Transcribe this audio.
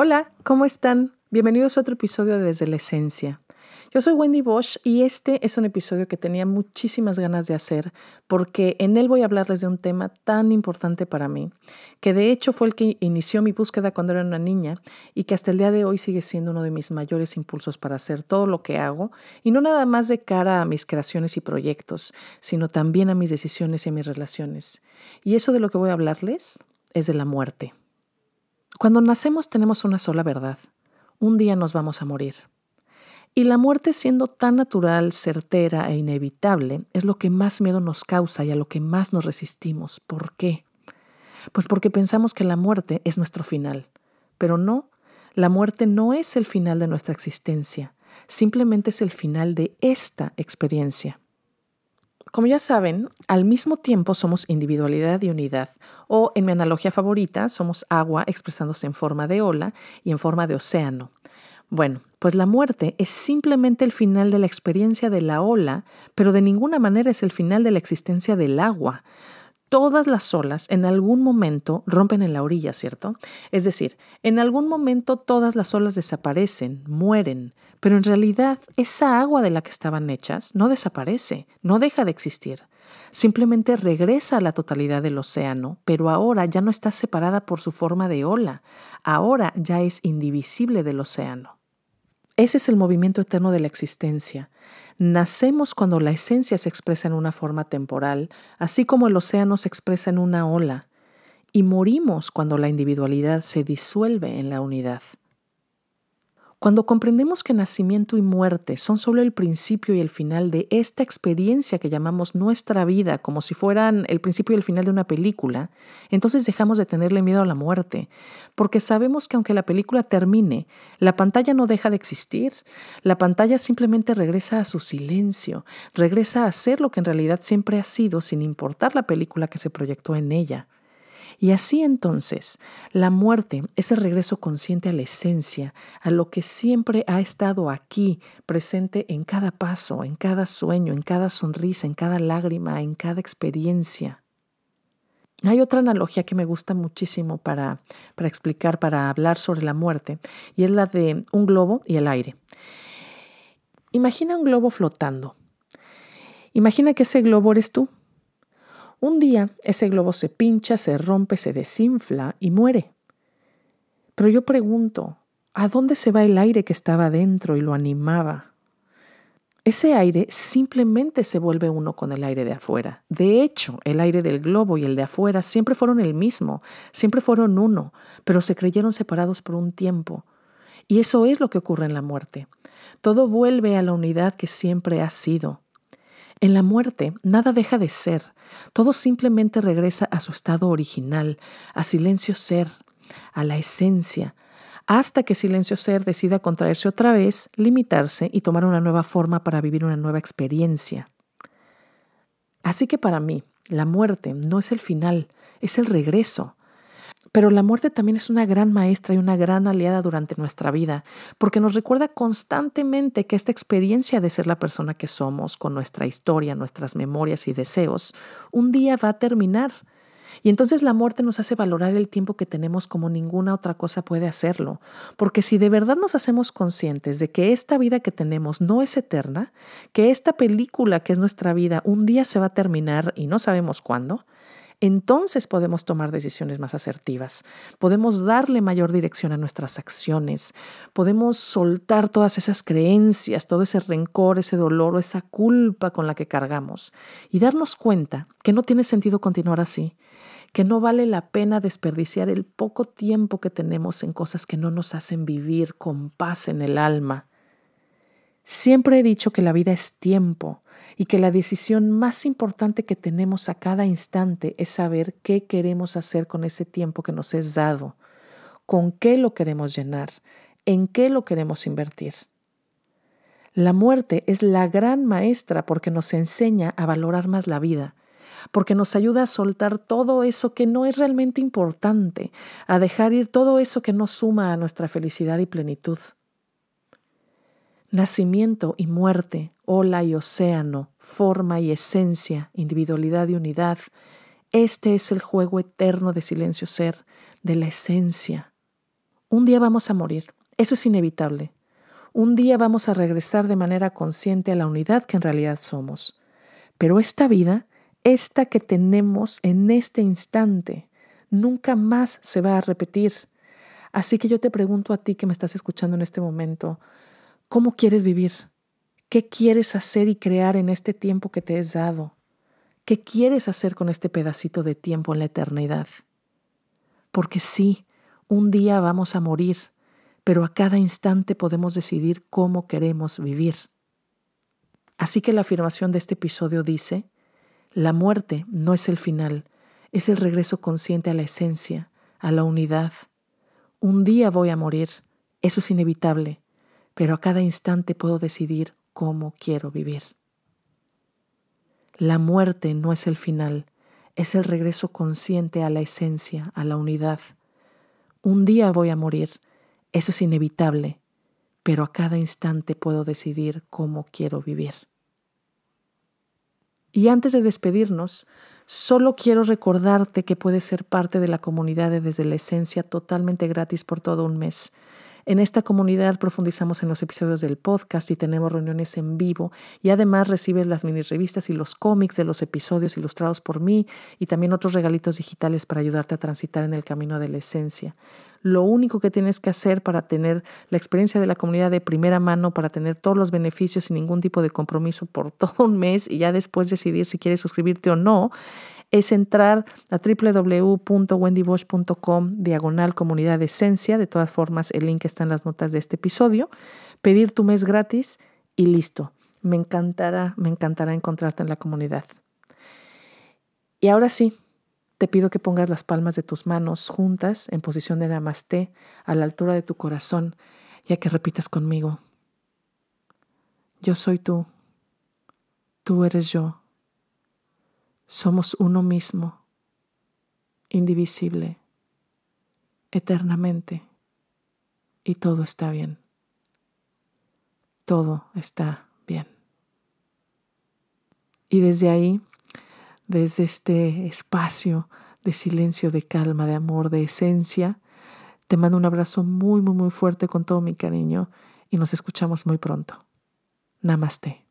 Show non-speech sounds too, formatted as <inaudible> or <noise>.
Hola, ¿cómo están? Bienvenidos a otro episodio de Desde la Esencia. Yo soy Wendy Bosch y este es un episodio que tenía muchísimas ganas de hacer porque en él voy a hablarles de un tema tan importante para mí, que de hecho fue el que inició mi búsqueda cuando era una niña y que hasta el día de hoy sigue siendo uno de mis mayores impulsos para hacer todo lo que hago y no nada más de cara a mis creaciones y proyectos, sino también a mis decisiones y a mis relaciones. Y eso de lo que voy a hablarles es de la muerte. Cuando nacemos tenemos una sola verdad. Un día nos vamos a morir. Y la muerte siendo tan natural, certera e inevitable es lo que más miedo nos causa y a lo que más nos resistimos. ¿Por qué? Pues porque pensamos que la muerte es nuestro final. Pero no, la muerte no es el final de nuestra existencia, simplemente es el final de esta experiencia. Como ya saben, al mismo tiempo somos individualidad y unidad, o en mi analogía favorita, somos agua expresándose en forma de ola y en forma de océano. Bueno, pues la muerte es simplemente el final de la experiencia de la ola, pero de ninguna manera es el final de la existencia del agua. Todas las olas en algún momento rompen en la orilla, ¿cierto? Es decir, en algún momento todas las olas desaparecen, mueren, pero en realidad esa agua de la que estaban hechas no desaparece, no deja de existir. Simplemente regresa a la totalidad del océano, pero ahora ya no está separada por su forma de ola, ahora ya es indivisible del océano. Ese es el movimiento eterno de la existencia. Nacemos cuando la esencia se expresa en una forma temporal, así como el océano se expresa en una ola, y morimos cuando la individualidad se disuelve en la unidad. Cuando comprendemos que nacimiento y muerte son solo el principio y el final de esta experiencia que llamamos nuestra vida, como si fueran el principio y el final de una película, entonces dejamos de tenerle miedo a la muerte, porque sabemos que aunque la película termine, la pantalla no deja de existir, la pantalla simplemente regresa a su silencio, regresa a ser lo que en realidad siempre ha sido sin importar la película que se proyectó en ella. Y así entonces, la muerte es el regreso consciente a la esencia, a lo que siempre ha estado aquí, presente en cada paso, en cada sueño, en cada sonrisa, en cada lágrima, en cada experiencia. Hay otra analogía que me gusta muchísimo para, para explicar, para hablar sobre la muerte, y es la de un globo y el aire. Imagina un globo flotando. Imagina que ese globo eres tú un día ese globo se pincha, se rompe, se desinfla y muere. Pero yo pregunto, ¿a dónde se va el aire que estaba dentro y lo animaba? Ese aire simplemente se vuelve uno con el aire de afuera. De hecho, el aire del globo y el de afuera siempre fueron el mismo, siempre fueron uno, pero se creyeron separados por un tiempo. Y eso es lo que ocurre en la muerte. Todo vuelve a la unidad que siempre ha sido. En la muerte nada deja de ser, todo simplemente regresa a su estado original, a silencio ser, a la esencia, hasta que silencio ser decida contraerse otra vez, limitarse y tomar una nueva forma para vivir una nueva experiencia. Así que para mí, la muerte no es el final, es el regreso. Pero la muerte también es una gran maestra y una gran aliada durante nuestra vida, porque nos recuerda constantemente que esta experiencia de ser la persona que somos, con nuestra historia, nuestras memorias y deseos, un día va a terminar. Y entonces la muerte nos hace valorar el tiempo que tenemos como ninguna otra cosa puede hacerlo, porque si de verdad nos hacemos conscientes de que esta vida que tenemos no es eterna, que esta película que es nuestra vida un día se va a terminar y no sabemos cuándo, entonces podemos tomar decisiones más asertivas, podemos darle mayor dirección a nuestras acciones, podemos soltar todas esas creencias, todo ese rencor, ese dolor o esa culpa con la que cargamos y darnos cuenta que no tiene sentido continuar así, que no vale la pena desperdiciar el poco tiempo que tenemos en cosas que no nos hacen vivir con paz en el alma. Siempre he dicho que la vida es tiempo y que la decisión más importante que tenemos a cada instante es saber qué queremos hacer con ese tiempo que nos es dado, con qué lo queremos llenar, en qué lo queremos invertir. La muerte es la gran maestra porque nos enseña a valorar más la vida porque nos ayuda a soltar todo eso que no es realmente importante, a dejar ir todo eso que no suma a nuestra felicidad y plenitud. Nacimiento y muerte, ola y océano, forma y esencia, individualidad y unidad. Este es el juego eterno de silencio ser, de la esencia. Un día vamos a morir, eso es inevitable. Un día vamos a regresar de manera consciente a la unidad que en realidad somos. Pero esta vida, esta que tenemos en este instante, nunca más se va a repetir. Así que yo te pregunto a ti que me estás escuchando en este momento, ¿Cómo quieres vivir? ¿Qué quieres hacer y crear en este tiempo que te es dado? ¿Qué quieres hacer con este pedacito de tiempo en la eternidad? Porque sí, un día vamos a morir, pero a cada instante podemos decidir cómo queremos vivir. Así que la afirmación de este episodio dice, la muerte no es el final, es el regreso consciente a la esencia, a la unidad. Un día voy a morir, eso es inevitable, pero a cada instante puedo decidir cómo quiero vivir. La muerte no es el final, es el regreso consciente a la esencia, a la unidad. Un día voy a morir, eso es inevitable, pero a cada instante puedo decidir cómo quiero vivir. Y antes de despedirnos, solo quiero recordarte que puedes ser parte de la comunidad de Desde la Esencia totalmente gratis por todo un mes. En esta comunidad profundizamos en los episodios del podcast y tenemos reuniones en vivo y además recibes las mini revistas y los cómics de los episodios ilustrados por mí y también otros regalitos digitales para ayudarte a transitar en el camino de la esencia. Lo único que tienes que hacer para tener la experiencia de la comunidad de primera mano, para tener todos los beneficios sin ningún tipo de compromiso por <laughs> todo un mes y ya después decidir si quieres suscribirte o no, es entrar a www.wendybosch.com diagonal comunidad esencia. De todas formas, el link está en las notas de este episodio. Pedir tu mes gratis y listo. Me encantará, me encantará encontrarte en la comunidad. Y ahora sí, te pido que pongas las palmas de tus manos juntas en posición de namaste a la altura de tu corazón, ya que repitas conmigo. Yo soy tú, tú eres yo. Somos uno mismo, indivisible, eternamente, y todo está bien. Todo está bien. Y desde ahí, desde este espacio de silencio, de calma, de amor, de esencia, te mando un abrazo muy, muy, muy fuerte con todo mi cariño y nos escuchamos muy pronto. Namaste.